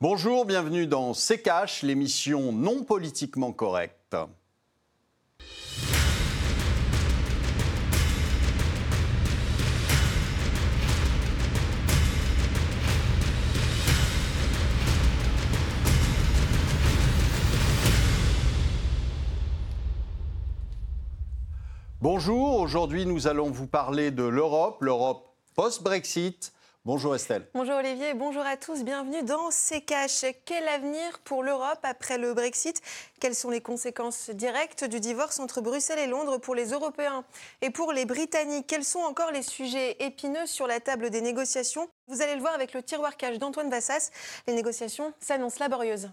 Bonjour, bienvenue dans C'est Cash, l'émission non politiquement correcte. Bonjour, aujourd'hui nous allons vous parler de l'Europe, l'Europe post-Brexit. Bonjour Estelle. Bonjour Olivier, bonjour à tous, bienvenue dans C'est Cash. Quel avenir pour l'Europe après le Brexit? Quelles sont les conséquences directes du divorce entre Bruxelles et Londres pour les Européens? Et pour les Britanniques Quels sont encore les sujets épineux sur la table des négociations? Vous allez le voir avec le tiroir cash d'Antoine Vassas. Les négociations s'annoncent laborieuses.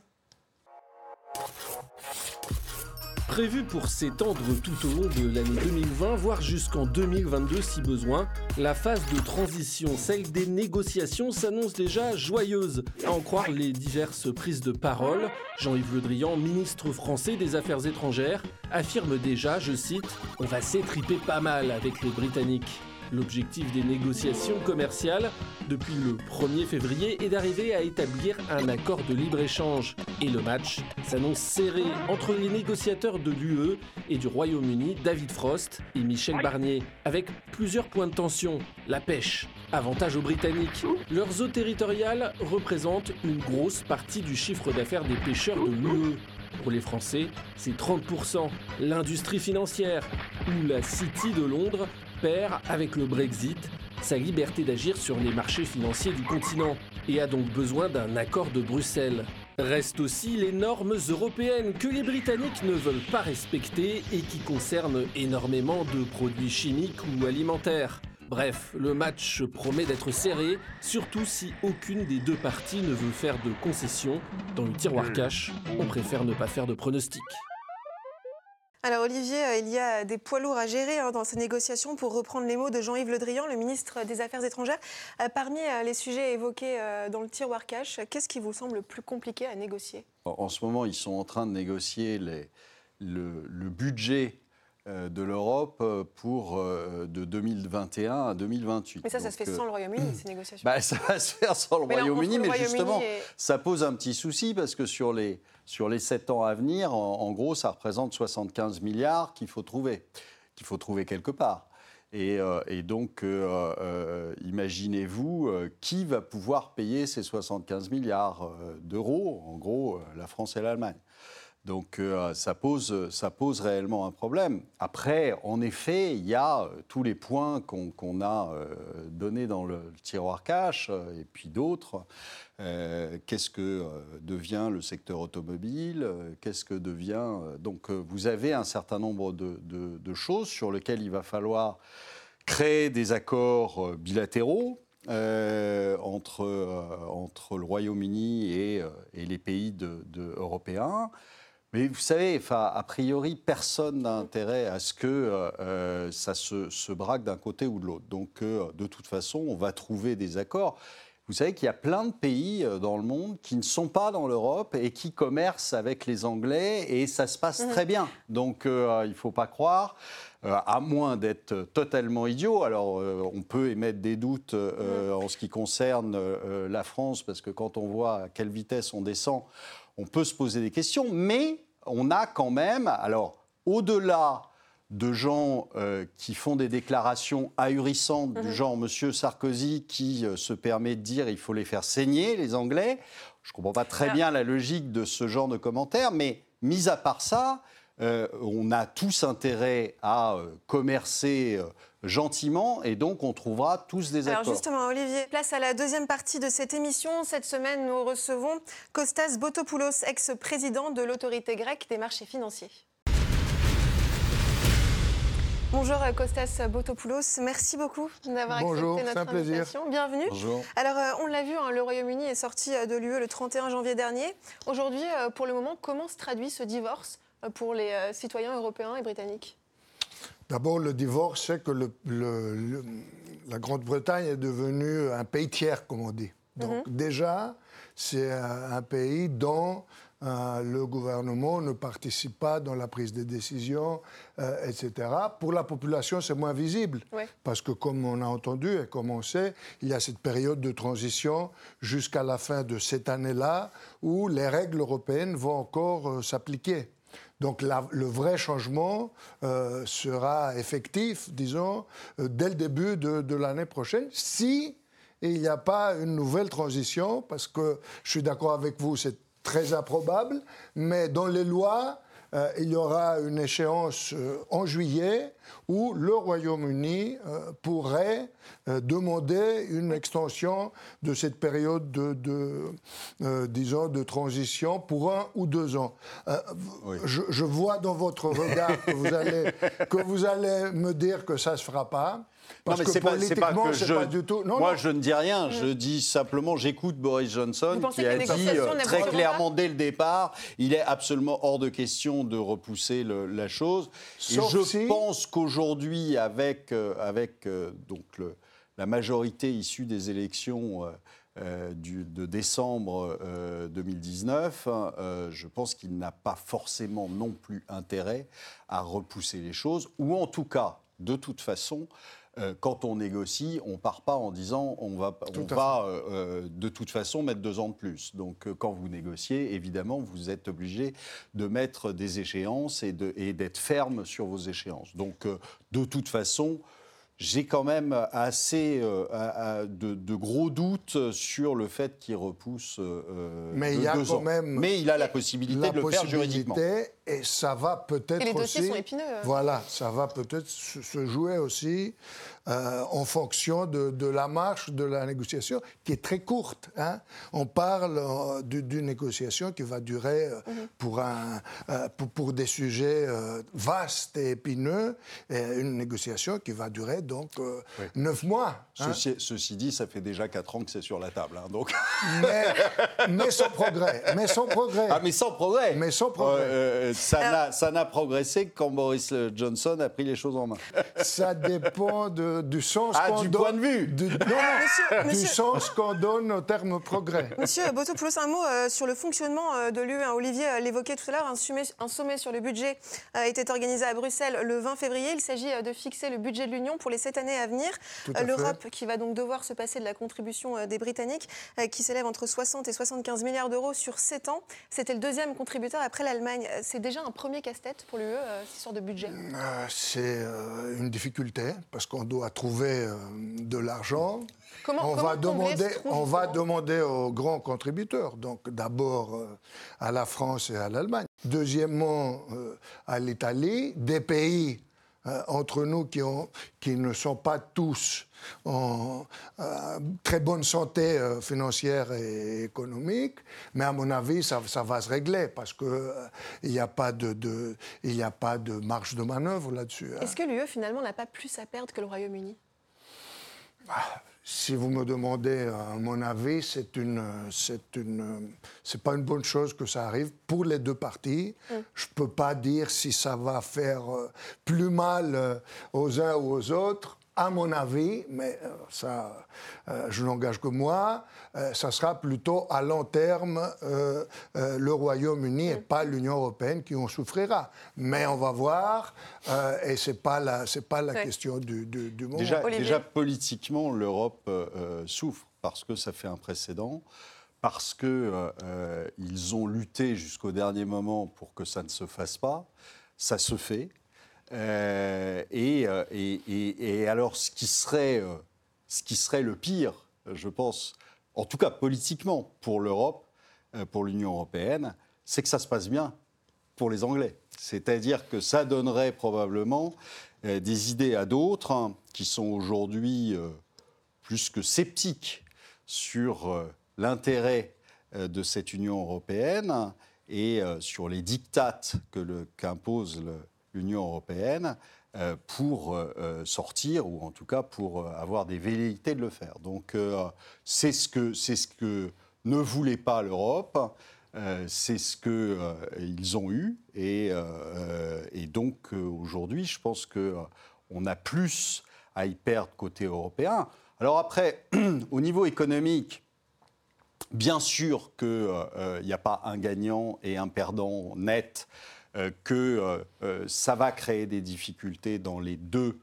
Prévu pour s'étendre tout au long de l'année 2020, voire jusqu'en 2022 si besoin, la phase de transition, celle des négociations, s'annonce déjà joyeuse. À en croire les diverses prises de parole, Jean-Yves Le Drian, ministre français des Affaires étrangères, affirme déjà, je cite, On va s'étriper pas mal avec les Britanniques. L'objectif des négociations commerciales depuis le 1er février est d'arriver à établir un accord de libre-échange. Et le match s'annonce serré entre les négociateurs de l'UE et du Royaume-Uni, David Frost et Michel Barnier, avec plusieurs points de tension. La pêche, avantage aux Britanniques. Leurs eaux territoriales représentent une grosse partie du chiffre d'affaires des pêcheurs de l'UE. Pour les Français, c'est 30%. L'industrie financière, ou la City de Londres, perd avec le Brexit sa liberté d'agir sur les marchés financiers du continent et a donc besoin d'un accord de Bruxelles. Restent aussi les normes européennes que les Britanniques ne veulent pas respecter et qui concernent énormément de produits chimiques ou alimentaires. Bref, le match promet d'être serré, surtout si aucune des deux parties ne veut faire de concessions. Dans le tiroir cash, on préfère ne pas faire de pronostics. Alors Olivier, euh, il y a des poids lourds à gérer hein, dans ces négociations, pour reprendre les mots de Jean-Yves Le Drian, le ministre des Affaires étrangères. Euh, parmi euh, les sujets évoqués dans le tiroir cash, qu'est-ce qui vous semble le plus compliqué à négocier? En ce moment, ils sont en train de négocier les, le, le budget de l'Europe pour de 2021 à 2028. Mais ça, ça se fait sans le Royaume-Uni, ces négociations bah, Ça va se faire sans le Royaume-Uni, mais, justement, ça pose un petit souci parce que sur les, sur les 7 ans à venir, en, gros, ça représente 75 milliards qu'il faut trouver, qu'il faut trouver quelque part. Et, donc, imaginez-vous qui va pouvoir payer ces 75 milliards d'euros, en gros, la France et l'Allemagne. Donc euh, ça, pose, ça pose réellement un problème. Après, en effet, il y a euh, tous les points qu'on a euh, donnés dans le, tiroir cash et puis d'autres. Qu'est-ce que devient le secteur automobile Qu'est-ce que devient... Donc vous avez un certain nombre de, choses sur lesquelles il va falloir créer des accords bilatéraux entre, entre le Royaume-Uni et, les pays européens. Mais vous savez, a priori, personne n'a intérêt à ce que euh, euh, ça se, braque d'un côté ou de l'autre. Donc, euh, de toute façon, on va trouver des accords. Vous savez qu'il y a plein de pays dans le monde qui ne sont pas dans l'Europe et qui commercent avec les Anglais et ça se passe très bien. Donc, il ne faut pas croire. à moins d'être totalement idiot. Alors, on peut émettre des doutes en ce qui concerne la France, parce que quand on voit à quelle vitesse on descend, on peut se poser des questions, mais on a quand même, alors au-delà de gens euh, qui font des déclarations ahurissantes du mhm. genre Monsieur Sarkozy qui euh, se permet de dire il faut les faire saigner, les Anglais. Je ne comprends pas très bien la logique de ce genre de commentaires, mais mis à part ça, euh, on a tous intérêt à commercer gentiment et donc on trouvera tous des accords. Alors justement, Olivier, place à la deuxième partie de cette émission. Cette semaine, nous recevons Kostas Botopoulos, ex-président de l'autorité grecque des marchés financiers. Bonjour Kostas Botopoulos, merci beaucoup d'avoir accepté notre invitation. Bienvenue. Bonjour. Alors euh, on l'a vu, hein, le Royaume-Uni est sorti euh, de l'UE le 31 janvier dernier. Aujourd'hui, euh, pour le moment, comment se traduit ce divorce pour les citoyens européens et britanniques? D'abord, le divorce, c'est que la Grande-Bretagne est devenue un pays tiers, comme on dit. Donc mhm. déjà, c'est un pays dont euh, le gouvernement ne participe pas dans la prise des décisions, euh, etc. Pour la population, c'est moins visible, parce que comme on a entendu et comme on sait, il y a cette période de transition jusqu'à la fin de cette année-là, où les règles européennes vont encore euh, s'appliquer. Donc le vrai changement sera effectif, disons, dès le début de, de l'année prochaine, si il n'y a pas une nouvelle transition, parce que je suis d'accord avec vous, c'est très improbable, mais dans les lois, euh, il y aura une échéance euh, en juillet où le Royaume-Uni euh, pourrait demander une extension de cette période de, disons, de transition pour un ou deux ans. Je, je, vois dans votre regard que vous allez, que vous allez me dire que ça ne se fera pas non, mais c'est pas, pas que je. du tout... moi, je ne dis rien. Je dis simplement, j'écoute Boris Johnson qui a dit euh, très clairement dès le départ, il est absolument hors de question de repousser la chose. Et je pense qu'aujourd'hui, avec, euh, avec euh, donc la majorité issue des élections. Du, de décembre 2019, je pense qu'il n'a pas forcément non plus intérêt à repousser les choses, ou en tout cas, de toute façon, euh, quand on négocie, on ne part pas en disant on va, on va euh, euh, de toute façon mettre deux ans de plus. Donc quand vous négociez, évidemment, vous êtes obligé de mettre des échéances et d'être ferme sur vos échéances. Donc de toute façon, j'ai quand même assez euh, de, gros doutes sur le fait qu'il repousse. Euh, mais il y a quand même. Mais il a la possibilité de le faire juridiquement. Et ça va peut-être aussi. Les dossiers sont épineux. Hein. Voilà, ça va peut-être se jouer aussi euh, en fonction de, la marche de la négociation, qui est très courte. Hein. On parle d'une négociation qui va durer mhm. pour, un, pour, des sujets vastes et épineux, et une négociation qui va durer donc euh, neuf mois. Hein. Ceci, dit, ça fait déjà quatre ans que c'est sur la table. Hein, donc. Mais, sans progrès. Mais sans progrès. Ah, mais sans progrès. Mais sans progrès. Euh, ça n'a progressé que quand Boris Johnson a pris les choses en main. Ça dépend du sens ah, qu'on du point de vue. Du, du sens qu'on donne au terme progrès. Monsieur Botopoulos, un mot euh, sur le fonctionnement de l'UE. Olivier l'évoquait tout à l'heure. Un sommet, un sommet sur le budget a été organisé à Bruxelles le 20 février. Il s'agit de fixer le budget de l'Union pour les sept années à venir. Euh, L'Europe qui va donc devoir se passer de la contribution euh, des Britanniques, euh, qui s'élève entre 60 et 75 milliards d'euros sur 7 ans. C'était le deuxième contributeur après l'Allemagne. C'est déjà un premier casse-tête pour l'UE, cette sorte de budget? C'est une difficulté, parce qu'on doit trouver de l'argent. Comment, on, va demander, on va demander aux grands contributeurs, donc d'abord à la France et à l'Allemagne, deuxièmement à l'Italie, des pays euh, entre nous qui, ont, qui, ne sont pas tous en euh, très bonne santé euh, financière et économique, mais à mon avis, ça, ça va se régler parce qu'il n'y a, pas de, de, il a pas de marge de manœuvre là-dessus. Hein. Est-ce que l'UE, finalement, n'a pas plus à perdre que le Royaume-Uni? Ah, si vous me demandez mon avis, c'est une, c'est une, c'est pas une bonne chose que ça arrive pour les deux parties. Mm. Je peux pas dire si ça va faire euh, plus mal euh, aux uns ou aux autres à mon avis, mais euh, ça, euh, je n'engage que moi, euh, ça sera plutôt à long terme le Royaume-Uni et pas l'Union européenne qui en souffrira. Mais on va voir, et c'est pas la, c'est pas la question du, du, moment. Déjà, déjà politiquement, l'Europe souffre parce que ça fait un précédent parce qu'ils ont lutté jusqu'au dernier moment pour que ça ne se fasse pas. Ça se fait. Euh, euh, et, alors, ce qui, serait, euh, le pire, je pense, en tout cas politiquement pour l'Europe, pour l'Union européenne, c'est que ça se passe bien pour les Anglais. C'est-à-dire que ça donnerait probablement des idées à d'autres hein, qui sont aujourd'hui plus que sceptiques sur l'intérêt de cette Union européenne et sur les dictates qu'impose le, l'Union européenne euh, pour euh, euh, sortir, ou en tout cas pour avoir des velléités de le faire. Donc c'est ce, que, ce que ne voulait pas l'Europe. c'est ce qu'ils ont eu. Et, et donc aujourd'hui, je pense qu'on a plus à y perdre côté européen. Alors après, au niveau économique, Bien sûr qu'il n'y a pas un gagnant et un perdant net, que ça va créer des difficultés dans les deux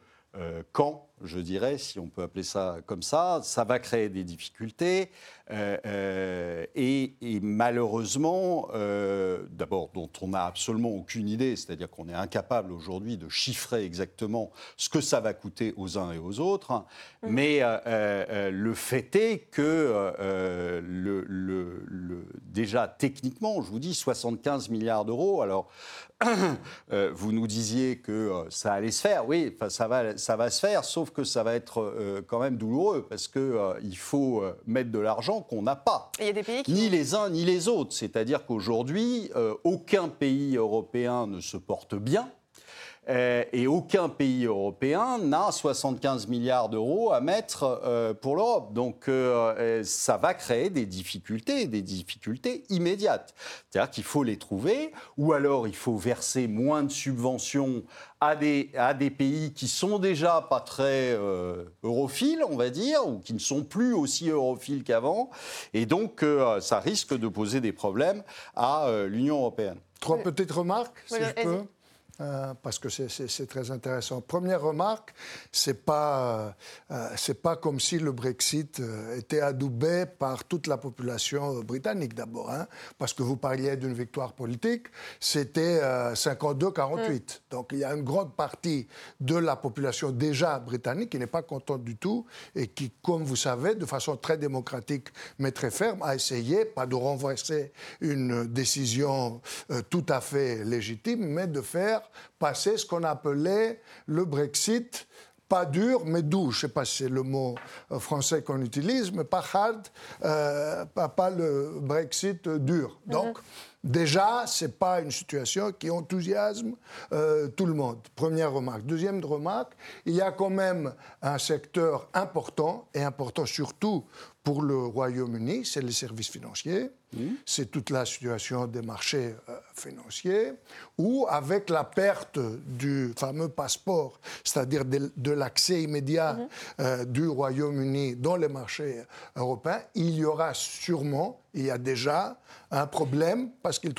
camps je dirais, si on peut appeler ça comme ça. Ça va créer des difficultés. Euh, euh, et, malheureusement, euh, d'abord, dont on n'a absolument aucune idée, c'est-à-dire qu'on est incapable aujourd'hui de chiffrer exactement ce que ça va coûter aux uns et aux autres. Mmh. Mais le fait est que le, le, déjà techniquement, je vous dis 75 milliards d'euros. Alors, vous nous disiez que ça allait se faire. Oui, ça va, ça va se faire, sauf que ça va être euh, quand même douloureux parce qu'il euh, il faut euh, mettre de l'argent qu'on n'a pas. il y a des pays Ni les uns ni les autres. C'est-à-dire qu'aujourd'hui, aucun pays européen ne se porte bien. Euh, et aucun pays européen n'a 75 milliards d'euros à mettre euh, pour l'Europe. Donc euh, ça va créer des difficultés, des difficultés immédiates. C'est-à-dire qu'il faut les trouver, ou alors il faut verser moins de subventions à des, à des pays qui sont déjà pas très europhiles, on va dire, ou qui ne sont plus aussi europhiles qu'avant. Et donc ça risque de poser des problèmes à l'Union européenne. Trois petites remarques, si je peux. Euh, parce que c'est très intéressant. Première remarque, c'est pas euh, c'est pas comme si le Brexit euh, était adoubé par toute la population britannique d'abord, hein, parce que vous parliez d'une victoire politique, c'était 52-48. Mm. Donc il y a une grande partie de la population déjà britannique qui n'est pas contente du tout et qui, comme vous savez, de façon très démocratique mais très ferme, a essayé pas de renverser une décision tout à fait légitime, mais de faire passer ce qu'on appelait le Brexit pas dur, mais doux. Je ne sais pas si c'est le mot euh, français qu'on utilise, mais pas hard, euh, pas, le Brexit dur. Mhm. Donc, déjà, ce n'est pas une situation qui enthousiasme euh, tout le monde. Première remarque. Deuxième remarque, il y a quand même un secteur important, et important surtout pour le Royaume-Uni, c'est les services financiers, mmh. c'est toute la situation des marchés euh, financiers, où avec la perte du fameux passeport, c'est-à-dire de, l'accès immédiat mmh. euh, du Royaume-Uni dans les marchés européens, il y aura sûrement, il y a déjà un problème parce qu'il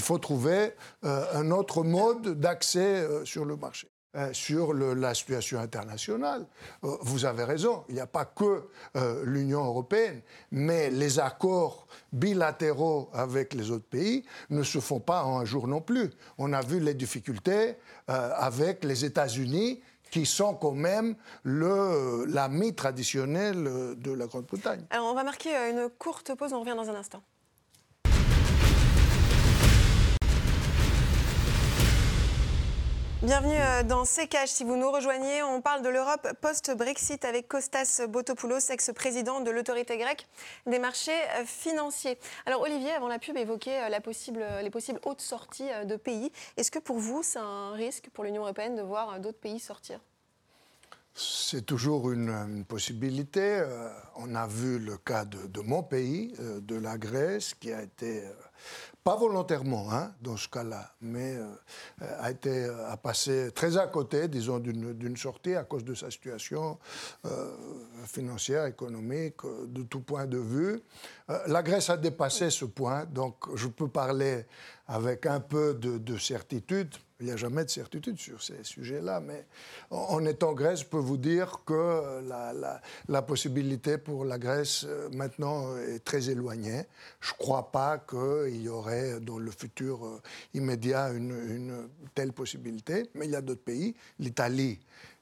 faut trouver euh, un autre mode d'accès sur le marché. Euh, sur la situation internationale. Euh, vous avez raison, il n'y a pas que euh, l'Union européenne, mais les accords bilatéraux avec les autres pays ne se font pas en un jour non plus. On a vu les difficultés avec les États-Unis qui sont quand même l'ami traditionnel de la Grande-Bretagne. Alors on va marquer une courte pause, on revient dans un instant. Bienvenue euh, dans CKH. Si vous nous rejoignez, on parle de l'Europe post-Brexit avec Kostas Botopoulos, ex-président de l'autorité grecque des marchés euh, financiers. Alors Olivier, avant la pub, évoquait euh, possible, les possibles hautes sorties de pays. Est-ce que pour vous, c'est un risque pour l'Union européenne de voir d'autres pays sortir? C'est toujours une, possibilité. on a vu le cas de mon pays, de la Grèce, qui a été pas volontairement hein, dans ce cas-là, mais euh, a été à passer très à côté, disons, d'une sortie à cause de sa situation euh, financière, économique, de tout point de vue. Euh, la Grèce a dépassé ce point, donc je peux parler avec un peu de certitude, il n'y a jamais de certitude sur ces sujets-là, mais en étant Grèce, je peux vous dire que la, possibilité pour la Grèce maintenant est très éloignée. Je ne crois pas qu'il y aurait dans le futur euh, immédiat une telle possibilité, mais il y a d'autres pays. L'Italie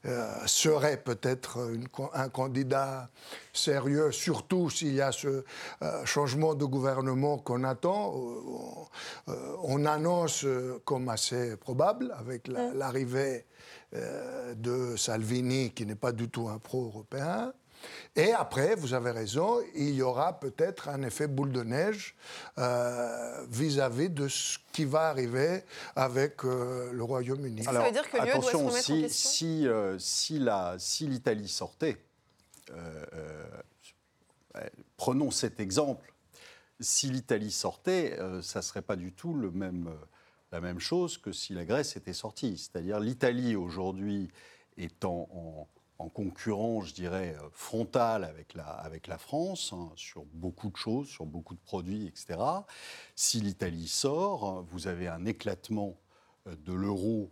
euh, serait peut-être un candidat sérieux, surtout s'il y a ce euh, changement de gouvernement qu'on attend. On annonce comme assez probable avec mm. l'arrivée de Salvini, qui n'est pas du tout un pro-européen. Et après, vous avez raison, il y aura peut-être un effet boule de neige euh, vis-à-vis de ce qui va arriver avec euh, le Royaume-Uni. Ça veut dire que attention, doit se si, si, euh, si l'Italie sortait, prenons cet exemple, si l'Italie sortait, ça ne serait pas du tout le même, la même chose que si la Grèce était sortie. C'est-à-dire l'Italie aujourd'hui étant en en concurrence, je dirais, avec la, avec la France hein, sur beaucoup de choses, sur beaucoup de produits, etc. Si l'Italie sort, vous avez un éclatement de l'euro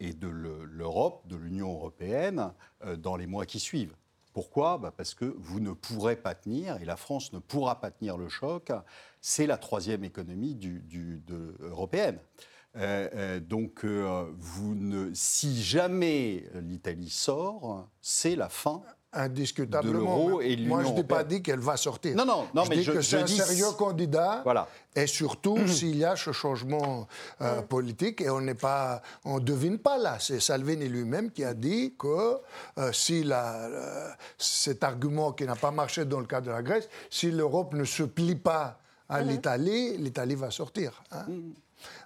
et de l'Europe, de l'Union européenne, dans les mois qui suivent. Pourquoi? Bah, Parce que vous ne pourrez pas tenir, et la France ne pourra pas tenir le choc. C'est la troisième économie européenne. Euh, euh, donc, euh, vous ne, si jamais l'Italie sort, c'est la fin indiscutablement. et Moi, je n'ai pas dit qu'elle va sortir. Non, non, non je mais dis je, que c'est un sérieux candidat. Voilà. Et surtout, s'il y a ce changement euh, politique, et on n'est pas, on devine pas là. C'est Salvini lui-même qui a dit que euh, si la, cet argument qui n'a pas marché dans le cas de la Grèce, si l'Europe ne se plie pas à l'Italie, l'Italie va sortir. Hein. Mhm.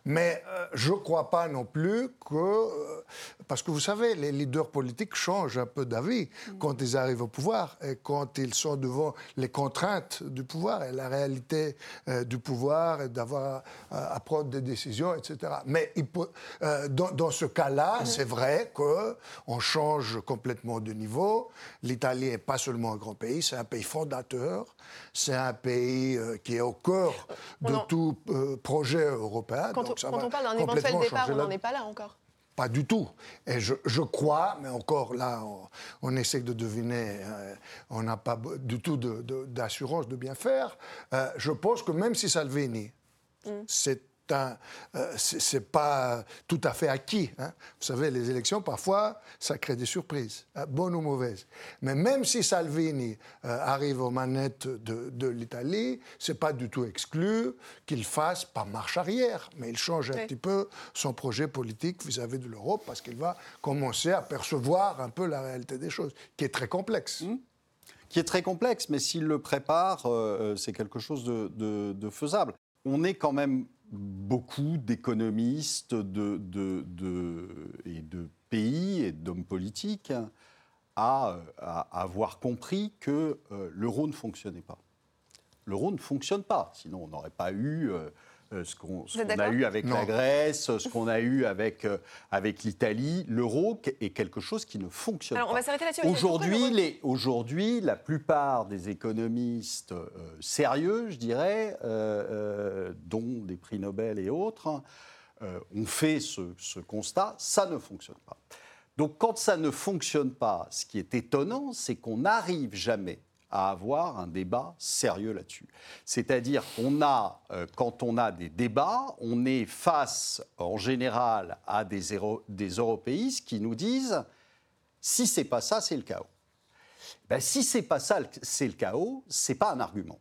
Mais euh, je ne crois pas non plus que... Euh, parce que vous savez, les leaders politiques changent un peu d'avis mm. quand ils arrivent au pouvoir et quand ils sont devant les contraintes du pouvoir et la réalité euh, du pouvoir et d'avoir à, prendre des décisions, etc. Mais dans, dans, ce cas-là, mm. c'est vrai qu'on change complètement de niveau. L'Italie n'est pas seulement un grand pays, c'est un pays fondateur, c'est un pays qui est au cœur de tout projet européen quand, on, parle d'un éventuel départ, on n'en est pas là encore. Pas du tout. Et je, crois, mais encore là, on, essaie de deviner, euh, on n'a pas du tout d'assurance de, bien faire. Euh, je pense que même si Salvini, mm. c'est euh, c'est pas tout à fait acquis. Hein. Vous savez, les élections, parfois, ça crée des surprises, hein, bonnes ou mauvaises. Mais même si Salvini euh, arrive aux manettes de, de l'Italie, c'est pas du tout exclu qu'il fasse pas marche arrière, mais il change un petit peu son projet politique vis-à-vis de l'Europe parce qu'il va commencer à percevoir un peu la réalité des choses, qui est très complexe. Mmh. qui est très complexe, mais s'il le prépare, euh, c'est quelque chose de, de, faisable. On est quand même beaucoup d'économistes de, et de pays et d'hommes politiques à, avoir compris que euh, l'euro ne fonctionnait pas. L'euro ne fonctionne pas, sinon on n'aurait pas eu euh, ce qu'on a eu avec la Grèce, ce qu'on a eu avec, euh, avec l'Italie. L'euro est quelque chose qui ne fonctionne Alors, pas. On va s'arrêter là-dessus. Aujourd'hui, aujourd'hui, la plupart des économistes euh, sérieux, je dirais, dont des prix Nobel et autres, ont fait ce, ce constat. Ça ne fonctionne pas. Donc quand ça ne fonctionne pas, ce qui est étonnant, c'est qu'on n'arrive jamais à avoir un débat sérieux là-dessus. C'est-à-dire qu'on a, euh, quand on a des débats, on est face en général à des, des européistes qui nous disent si c'est pas ça, c'est le chaos. Ben, si c'est pas ça, c'est le chaos, c'est pas un argument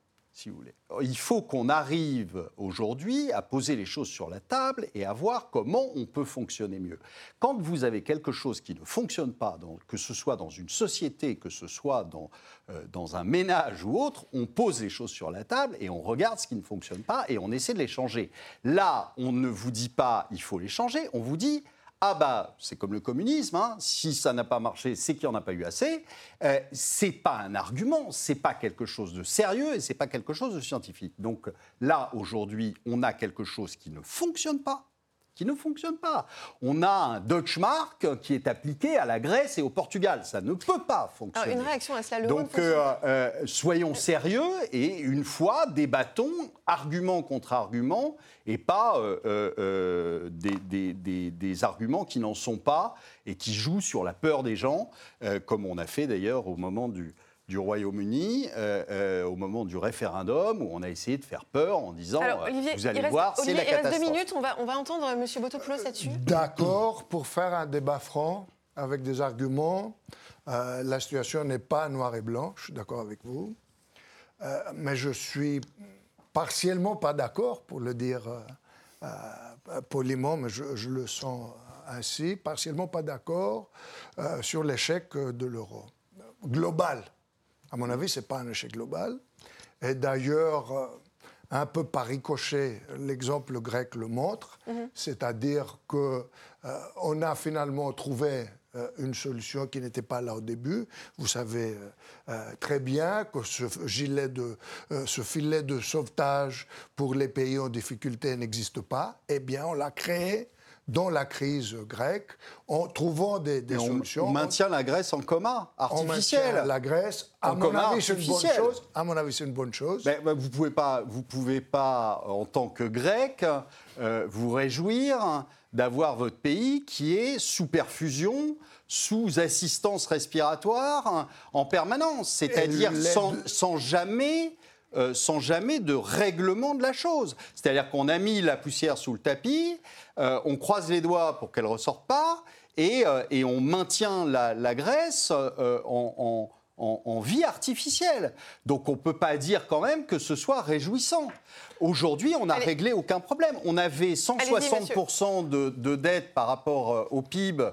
Il faut qu'on arrive aujourd'hui à poser les choses sur la table et à voir comment on peut fonctionner mieux. Quand vous avez quelque chose qui ne fonctionne pas, que ce soit dans une société, que ce soit dans, euh, dans un ménage ou autre, on pose les choses sur la table et on regarde ce qui ne fonctionne pas et on essaie de les changer. Là, on ne vous dit pas il faut les changer, on vous dit ah bah c'est comme le communisme, hein. si ça n'a pas marché, c'est qu'il n'y en a pas eu assez. Euh, c'est pas un argument, c'est pas quelque chose de sérieux et c'est pas quelque chose de scientifique. Donc là aujourd'hui, on a quelque chose qui ne fonctionne pas qui ne fonctionne pas. On a un Deutschmark qui est appliqué à la Grèce et au Portugal. Ça ne peut pas fonctionner. une réaction à cela, Donc, euh, euh, soyons sérieux et une fois, débattons argument contre argument et pas euh, des, des, arguments qui n'en sont pas et qui jouent sur la peur des gens, comme on a fait d'ailleurs au moment du, du Royaume-Uni euh, euh, au moment du référendum où on a essayé de faire peur en disant euh, vous allez voir, c'est la catastrophe. Il reste deux minutes, on va, on va entendre M. Botopoulos là-dessus. D'accord, pour faire un débat franc avec des arguments. la situation n'est pas noir et blanc, je suis d'accord avec vous. mais je suis partiellement pas d'accord, pour le dire poliment, mais je, je, le sens ainsi, partiellement pas d'accord sur l'échec de l'euro global. À mon avis, ce n'est pas un échec global. Et d'ailleurs, euh, un peu par ricochet, l'exemple grec le montre, mhm. c'est-à-dire qu'on euh, a finalement trouvé euh, une solution qui n'était pas là au début. Vous savez très bien que ce, gilet de, ce filet de sauvetage pour les pays en difficulté n'existe pas. Eh bien, on l'a créé dans la crise grecque en trouvant des, solutions. On maintient la Grèce en coma artificiel. On la Grèce, à mon avis, c'est une bonne chose. À mon avis, c'est une bonne chose. Mais, vous pouvez pas, vous pouvez pas, en tant que Grec, euh, vous réjouir d'avoir votre pays qui est sous perfusion, sous assistance respiratoire en permanence, c'est-à-dire sans, jamais euh, sans jamais de règlement de la chose. C'est-à-dire qu'on a mis la poussière sous le tapis, euh, on croise les doigts pour qu'elle ne ressorte pas, et, euh, on maintient la, Grèce en, en, vie artificielle. Donc on ne peut pas dire quand même que ce soit réjouissant. Aujourd'hui, on n'a réglé aucun problème. On avait 160% de, de, dette par rapport au PIB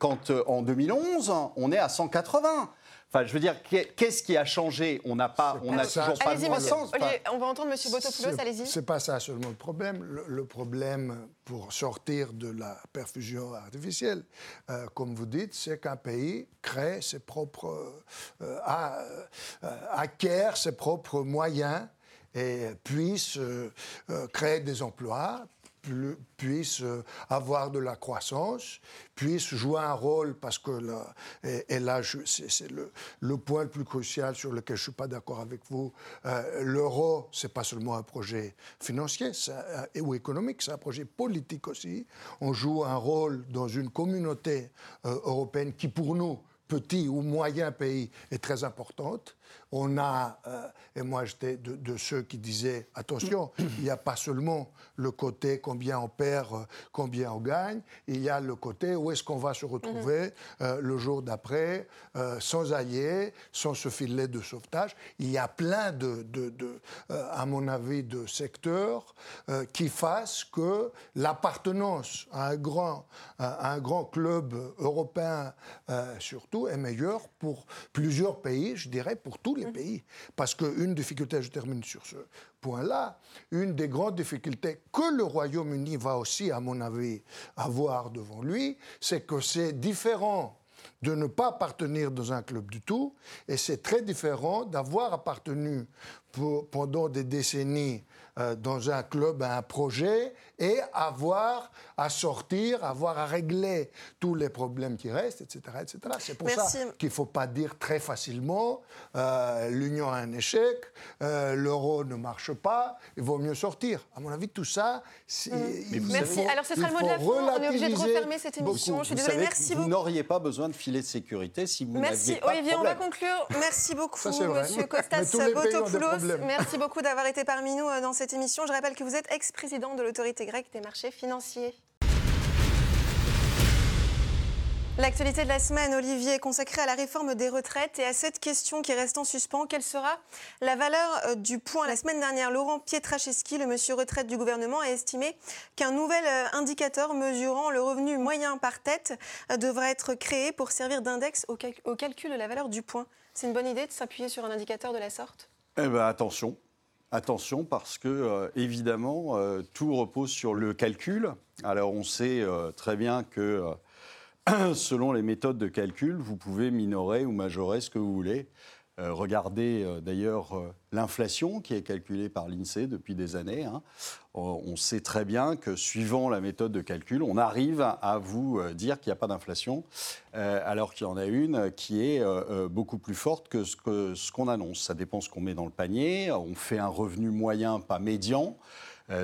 quand en 2011, on est à 180. Enfin, je veux dire, qu'est-ce qui a changé? On n'a pas, on n'a toujours pas de croissance. on va entendre M. Botopoulos, allez-y. C'est pas ça seulement le problème. Le, problème pour sortir de la perfusion artificielle, euh, comme vous dites, c'est qu'un pays crée ses propres, euh, euh, acquiert ses propres moyens et puisse créer des emplois, puisse euh, avoir de la croissance, puisse jouer un rôle, parce que là, et, là c'est le, point le plus crucial sur lequel je ne suis pas d'accord avec vous, euh, l'euro, ce n'est pas seulement un projet financier euh, ou économique, c'est un projet politique aussi. On joue un rôle dans une communauté européenne qui, pour nous, petit ou moyen pays, est très importante on a, euh, et moi j'étais de, ceux qui disaient, attention, il n'y a pas seulement le côté combien on perd, euh, combien on gagne, il y a le côté où est-ce qu'on va se retrouver mhm. euh, le jour d'après, sans alliés, sans ce filet de sauvetage. Il y a plein de, à mon avis, de secteurs qui fassent que l'appartenance à un grand, à un grand club européen surtout est meilleure pour plusieurs pays, je dirais, pour tous les pays. Parce qu'une difficulté, je termine sur ce point-là, une des grandes difficultés que le Royaume-Uni va aussi, à mon avis, avoir devant lui, c'est que c'est différent de ne pas appartenir dans un club du tout, et c'est très différent d'avoir appartenu pendant des décennies euh, dans un club à un projet et avoir à sortir, avoir à régler tous les problèmes qui restent, etc. etc. C'est pour ça qu'il ne faut pas dire très facilement euh, l'Union a un échec, euh, l'euro ne marche pas, il vaut mieux sortir. À mon avis, tout ça, c'est. Mmh. Merci. Alors, ce sera le mot de la fin. On est obligé de refermer cette émission. Je suis désolée. Merci beaucoup. Vous n'auriez pas besoin de filet de sécurité si vous Merci, pas Olivier. on va conclure. Merci beaucoup, Monsieur Costas Botopoulos. Merci beaucoup d'avoir été parmi nous dans cette émission. Je rappelle que vous êtes ex-président de l'autorité grecque des marchés financiers. L'actualité de la semaine, Olivier, est consacrée à la réforme des retraites et à cette question qui reste en suspens. Quelle sera la valeur euh, du point? La semaine dernière, Laurent Pietraszewski, le monsieur retraite du gouvernement, a estimé qu'un nouvel euh, indicateur mesurant le revenu moyen par tête euh, devrait être créé pour servir d'index au, calcul de la valeur du point. C'est une bonne idée de s'appuyer sur un indicateur de la sorte? Eh bien, attention. Attention parce que, évidemment, tout repose sur le calcul. Alors on sait très bien que, selon les méthodes de calcul, vous pouvez minorer ou majorer ce que vous voulez. Euh, regardez euh, d'ailleurs euh, l'inflation qui est calculée par l'INSEE depuis des années. Hein. On sait très bien que suivant la méthode de calcul, on arrive à vous dire qu'il n'y a pas d'inflation, alors qu'il y en a une qui est beaucoup plus forte que ce qu'on annonce. Ça dépend ce qu'on met dans le panier. On fait un revenu moyen, pas médian,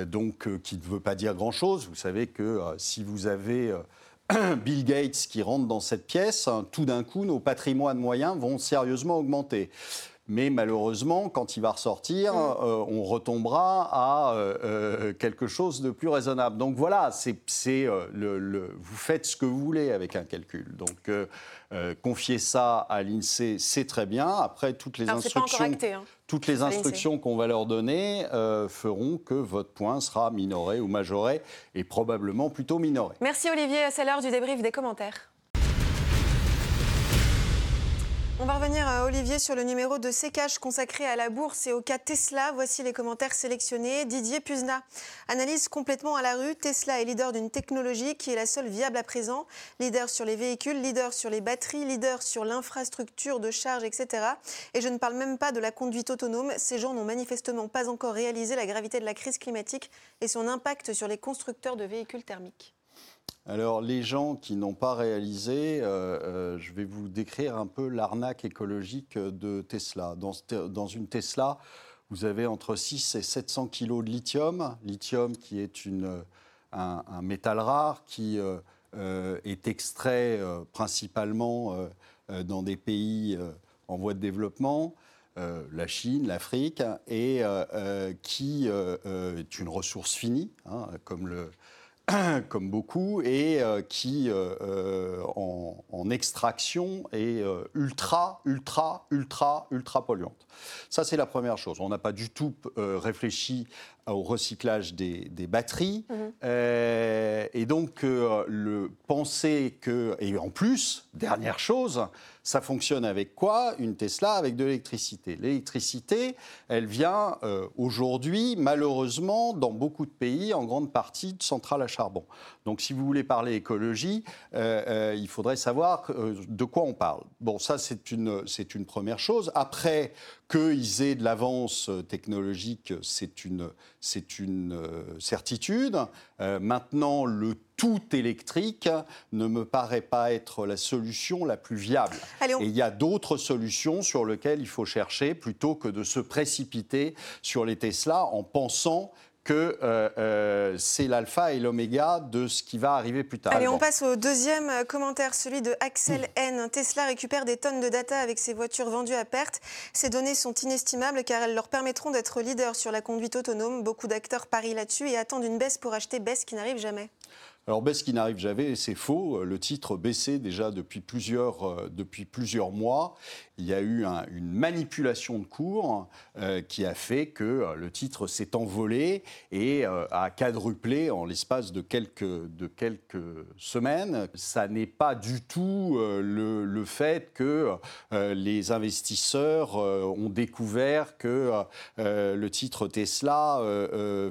donc qui ne veut pas dire grand-chose. Vous savez que si vous avez Bill Gates qui rentre dans cette pièce, tout d'un coup, nos patrimoines moyens vont sérieusement augmenter. Mais malheureusement, quand il va ressortir, mm. euh, on retombera à euh, euh, quelque chose de plus raisonnable. Donc voilà, c'est, le, vous faites ce que vous voulez avec un calcul. Donc confier ça à l'INSEE, c'est très bien. Après, toutes les instructions, hein. toutes les instructions qu'on va leur donner feront que votre point sera minoré ou majoré, et probablement plutôt minoré. Merci Olivier. C'est l'heure du débrief des commentaires. On va revenir, à Olivier, sur le numéro de sécage consacré à la bourse et au cas Tesla. Voici les commentaires sélectionnés. Didier Puzna analyse complètement à la rue. Tesla est leader d'une technologie qui est la seule viable à présent. Leader sur les véhicules, leader sur les batteries, leader sur l'infrastructure de charge, etc. Et je ne parle même pas de la conduite autonome. Ces gens n'ont manifestement pas encore réalisé la gravité de la crise climatique et son impact sur les constructeurs de véhicules thermiques. Alors, les gens qui n'ont pas réalisé, je vais vous décrire un peu l'arnaque écologique de Tesla. Dans, une Tesla, vous avez entre 6 et 700 kilos de lithium. Lithium qui est un, métal rare qui est extrait principalement dans des pays en voie de développement. Euh, la Chine, l'Afrique, et euh, euh, qui est une ressource finie, hein, comme, le, comme beaucoup, et qui, en, extraction, est ultra, ultra, ultra, ultra polluante. Ça, c'est la première chose. On n'a pas du tout réfléchi au recyclage des, batteries. Mhm. et donc, le penser que. Et en plus, dernière chose, ça fonctionne avec quoi? Une Tesla avec de l'électricité. L'électricité, elle vient euh, aujourd'hui, malheureusement, dans beaucoup de pays, en grande partie de centrales à charbon. Donc si vous voulez parler écologie, euh, euh, il faudrait savoir de quoi on parle. Bon, ça c'est une, c'est une première chose. Après, qu'ils aient de l'avance technologique, c'est une, c'est une certitude. maintenant, le tout électrique ne me paraît pas être la solution la plus viable. Et il y a d'autres solutions sur lesquelles il faut chercher plutôt que de se précipiter sur les Tesla en pensant que euh, euh, c'est l'alpha et l'oméga de ce qui va arriver plus tard. Allez, on passe au deuxième euh, commentaire, celui de Axel. N. Tesla récupère des tonnes de data avec ses voitures vendues à perte. Ces données sont inestimables car elles leur permettront d'être leaders sur la conduite autonome. Beaucoup d'acteurs parient là-dessus et attendent une baisse pour acheter baisse qui n'arrive jamais. Alors baisse qui n'arrive jamais, c'est faux. Le titre baissait déjà depuis plusieurs, depuis plusieurs mois il y a eu une manipulation de cours euh, qui a fait que euh, le titre s'est envolé et euh, a quadruplé en l'espace de quelques, de quelques semaines. Ça n'est pas du tout le, le, fait que les investisseurs ont découvert que le titre Tesla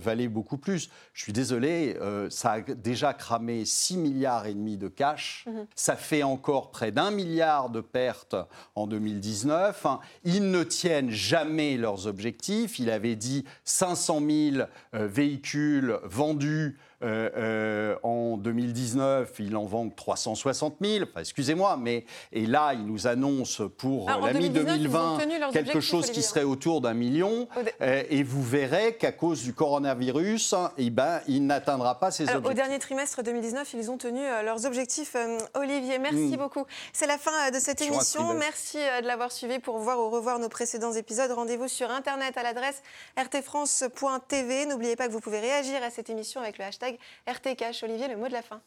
valait beaucoup plus. Je suis désolé, ça a déjà cramé 6 milliards et demi de cash. Mm-hmm. Ça fait encore près d'un milliard de pertes en 2020 2019. Ils ne tiennent jamais leurs objectifs. Il avait dit 500 000 euh, véhicules vendus euh, euh, en 2019, il en vend 360 000. Enfin, excusez-moi, mais et là, il nous annonce pour ah, l'année 2020 quelque chose qui serait autour d'un million. Euh, et vous verrez qu'à cause du coronavirus, eh ben, il n'atteindra pas ses objectifs. Au dernier trimestre 2019, ils ont tenu leurs objectifs. Olivier, merci mm. beaucoup. C'est la fin de cette émission. Merci de l'avoir suivi. Pour voir ou revoir nos précédents épisodes, rendez-vous sur Internet à l'adresse rtfrance.tv. N'oubliez pas que vous pouvez réagir à cette émission avec le hashtag RTCash. Olivier, le mot de la fin.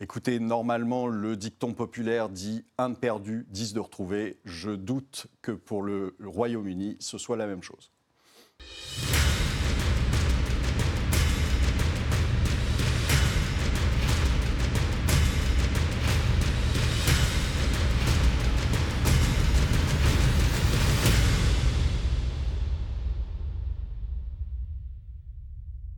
Écoutez, normalement, le dicton populaire dit un perdu, dix de retrouvé. Je doute que pour le Royaume-Uni, ce soit la même chose.